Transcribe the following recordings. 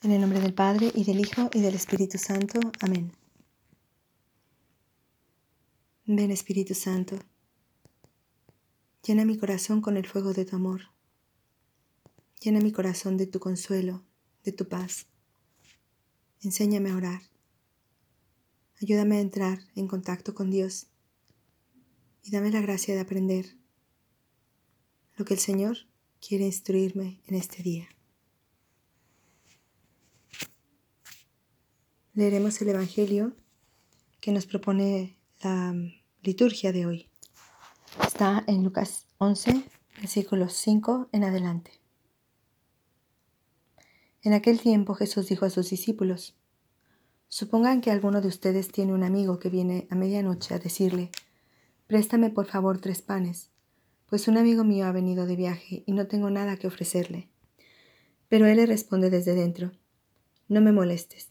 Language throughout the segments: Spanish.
En el nombre del Padre, y del Hijo, y del Espíritu Santo. Amén. Ven Espíritu Santo, llena mi corazón con el fuego de tu amor. Llena mi corazón de tu consuelo, de tu paz. Enséñame a orar. Ayúdame a entrar en contacto con Dios y dame la gracia de aprender lo que el Señor quiere instruirme en este día. Leeremos el Evangelio que nos propone la liturgia de hoy. Está en Lucas 11, versículos 5 en adelante. En aquel tiempo Jesús dijo a sus discípulos, Supongan que alguno de ustedes tiene un amigo que viene a medianoche a decirle, Préstame por favor tres panes, pues un amigo mío ha venido de viaje y no tengo nada que ofrecerle. Pero él le responde desde dentro, No me molestes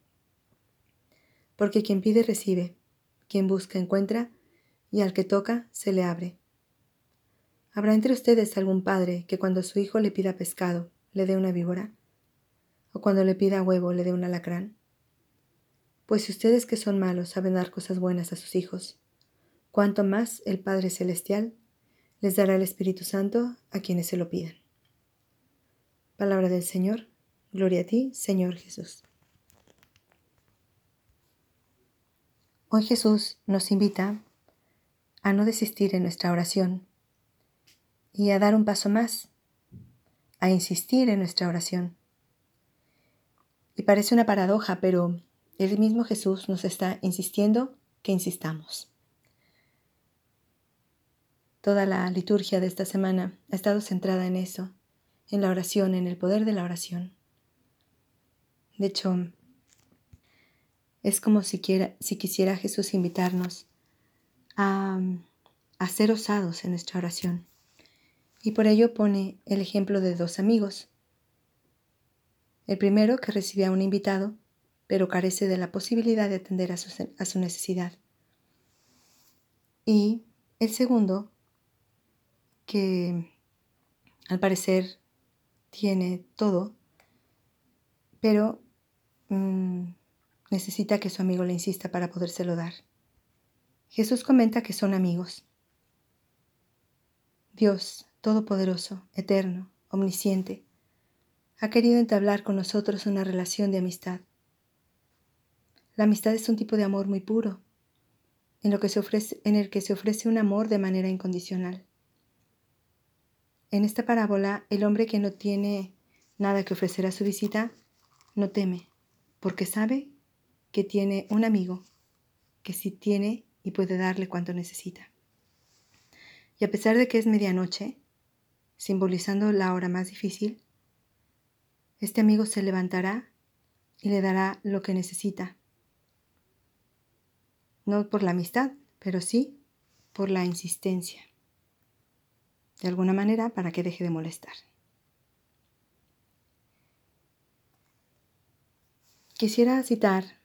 porque quien pide recibe, quien busca encuentra, y al que toca se le abre. ¿Habrá entre ustedes algún padre que cuando su hijo le pida pescado le dé una víbora? ¿O cuando le pida huevo le dé un alacrán? Pues si ustedes que son malos saben dar cosas buenas a sus hijos, cuanto más el Padre Celestial les dará el Espíritu Santo a quienes se lo pidan. Palabra del Señor, gloria a ti, Señor Jesús. Hoy Jesús nos invita a no desistir en nuestra oración y a dar un paso más, a insistir en nuestra oración. Y parece una paradoja, pero el mismo Jesús nos está insistiendo que insistamos. Toda la liturgia de esta semana ha estado centrada en eso, en la oración, en el poder de la oración. De hecho, es como si, si quisiera Jesús invitarnos a, a ser osados en nuestra oración. Y por ello pone el ejemplo de dos amigos. El primero que recibe a un invitado, pero carece de la posibilidad de atender a su, a su necesidad. Y el segundo, que al parecer tiene todo, pero mm, necesita que su amigo le insista para podérselo dar. Jesús comenta que son amigos. Dios, Todopoderoso, Eterno, Omnisciente, ha querido entablar con nosotros una relación de amistad. La amistad es un tipo de amor muy puro, en, en el que se ofrece un amor de manera incondicional. En esta parábola, el hombre que no tiene nada que ofrecer a su visita no teme, porque sabe que tiene un amigo que sí tiene y puede darle cuanto necesita. Y a pesar de que es medianoche, simbolizando la hora más difícil, este amigo se levantará y le dará lo que necesita. No por la amistad, pero sí por la insistencia. De alguna manera para que deje de molestar. Quisiera citar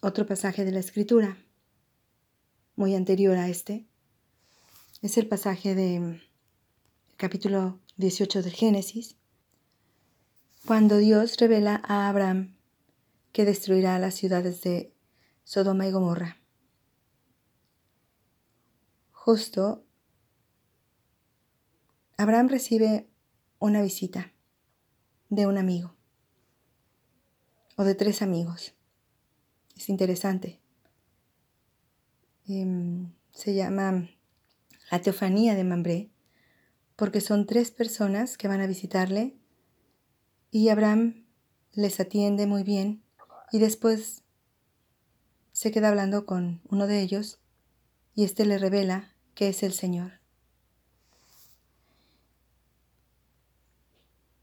otro pasaje de la escritura, muy anterior a este, es el pasaje del capítulo 18 del Génesis, cuando Dios revela a Abraham que destruirá las ciudades de Sodoma y Gomorra. Justo, Abraham recibe una visita de un amigo o de tres amigos. Es interesante. Em, se llama la teofanía de Mambré porque son tres personas que van a visitarle y Abraham les atiende muy bien y después se queda hablando con uno de ellos y éste le revela que es el Señor.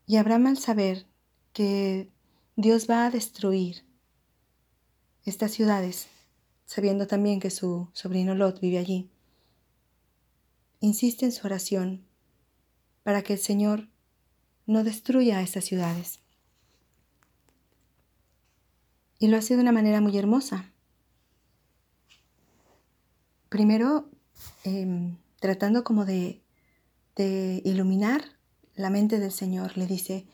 Y Abraham al saber que Dios va a destruir estas ciudades, sabiendo también que su sobrino Lot vive allí, insiste en su oración para que el Señor no destruya a estas ciudades. Y lo hace de una manera muy hermosa. Primero, em, tratando como de, de iluminar la mente del Señor, le dice,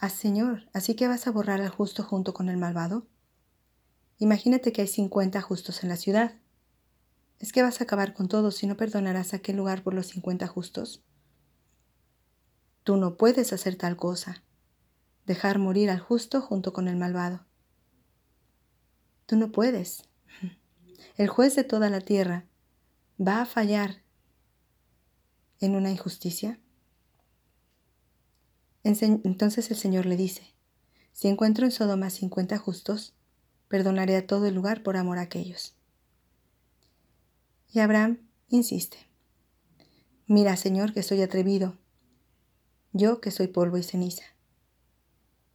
Ah, Señor, ¿así que vas a borrar al justo junto con el malvado? Imagínate que hay 50 justos en la ciudad. ¿Es que vas a acabar con todos si no perdonarás aquel lugar por los 50 justos? Tú no puedes hacer tal cosa, dejar morir al justo junto con el malvado. Tú no puedes. El juez de toda la tierra va a fallar en una injusticia. Entonces el Señor le dice, si encuentro en Sodoma cincuenta justos, perdonaré a todo el lugar por amor a aquellos. Y Abraham insiste, mira Señor que soy atrevido, yo que soy polvo y ceniza.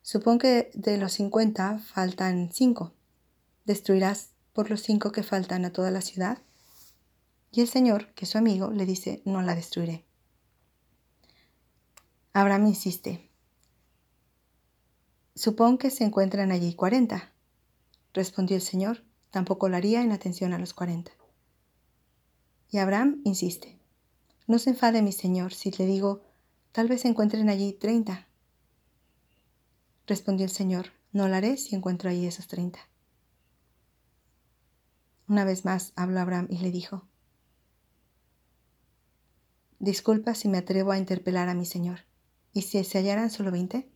Supón que de los cincuenta faltan cinco. ¿Destruirás por los cinco que faltan a toda la ciudad? Y el Señor, que es su amigo, le dice, no la destruiré. Abraham insiste. Supón que se encuentran allí cuarenta. Respondió el Señor, tampoco lo haría en atención a los cuarenta. Y Abraham insiste. No se enfade mi Señor si le digo, tal vez encuentren allí treinta. Respondió el Señor, no lo haré si encuentro allí esos treinta. Una vez más habló Abraham y le dijo, Disculpa si me atrevo a interpelar a mi Señor. ¿Y si se hallaran solo veinte?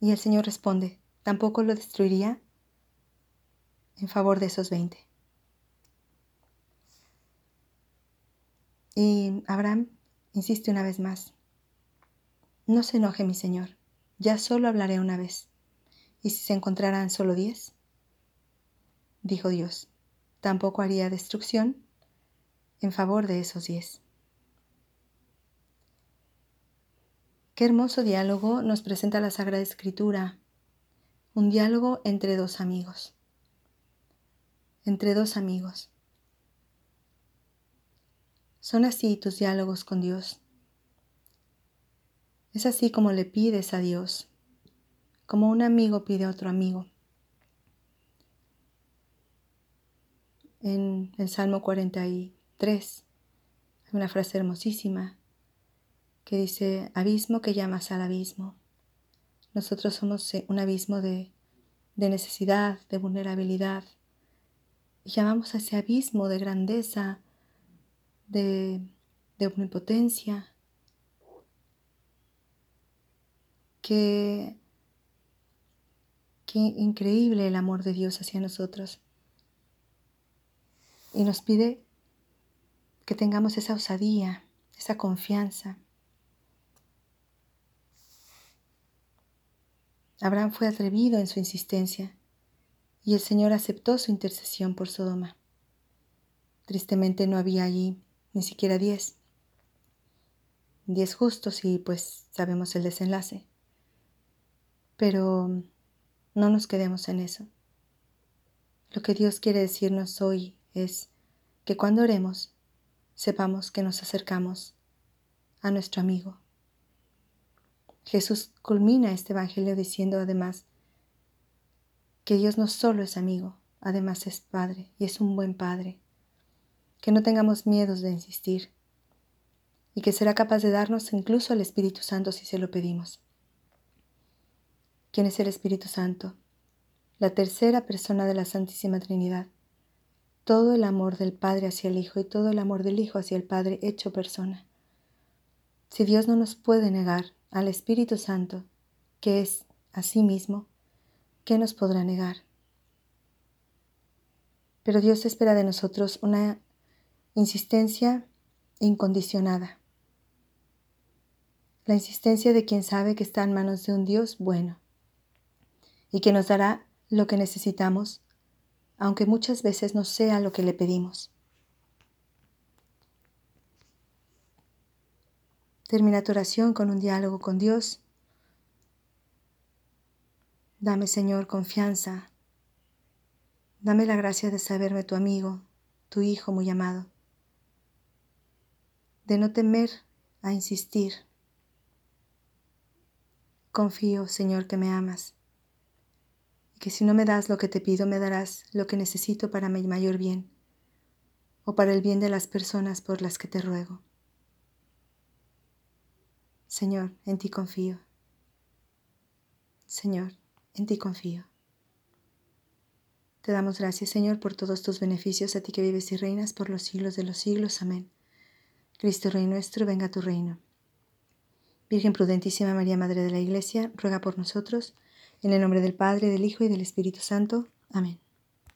Y el Señor responde, ¿tampoco lo destruiría en favor de esos veinte? Y Abraham insiste una vez más, no se enoje mi Señor, ya solo hablaré una vez. ¿Y si se encontraran solo diez? Dijo Dios, tampoco haría destrucción en favor de esos diez. Qué hermoso diálogo nos presenta la Sagrada Escritura. Un diálogo entre dos amigos. Entre dos amigos. Son así tus diálogos con Dios. Es así como le pides a Dios, como un amigo pide a otro amigo. En el Salmo 43 hay una frase hermosísima que dice, abismo que llamas al abismo. Nosotros somos eh, un abismo de, necesidad, de vulnerabilidad. Llamamos a ese abismo de grandeza, de, omnipotencia, que, increíble el amor de Dios hacia nosotros. Y nos pide que tengamos esa osadía, esa confianza, Abraham fue atrevido en su insistencia y el Señor aceptó su intercesión por Sodoma. Tristemente no había allí ni siquiera diez. Diez justos y pues sabemos el desenlace. Pero no nos quedemos en eso. Lo que Dios quiere decirnos hoy es que cuando oremos, sepamos que nos acercamos a nuestro amigo, Jesús culmina este Evangelio diciendo además que Dios no solo es amigo, además es Padre y es un buen Padre, que no tengamos miedos de insistir y que será capaz de darnos incluso el Espíritu Santo si se lo pedimos. ¿Quién es el Espíritu Santo? La tercera persona de la Santísima Trinidad. Todo el amor del Padre hacia el Hijo y todo el amor del Hijo hacia el Padre hecho persona. Si Dios no nos puede negar al Espíritu Santo, que es a sí mismo, ¿qué nos podrá negar? Pero Dios espera de nosotros una insistencia incondicionada. La insistencia de quien sabe que está en manos de un Dios bueno y que nos dará lo que necesitamos, aunque muchas veces no sea lo que le pedimos. Termina tu oración con un diálogo con Dios. Dame, Señor, confianza Dame la gracia de saberme tu amigo, tu hijo muy amado, de no temer a insistir. Confío, Señor, que me amas y que si no me das lo que te pido, me darás lo que necesito para mi mayor bien o para el bien de las personas por las que te ruego. Señor, en ti confío. Señor, en ti confío. Te damos gracias, Señor, por todos tus beneficios, a ti que vives y reinas por los siglos de los siglos. Amén. Cristo Rey nuestro, venga a tu reino. Virgen prudentísima María, Madre de la Iglesia, ruega por nosotros, en el nombre del Padre, del Hijo y del Espíritu Santo. Amén.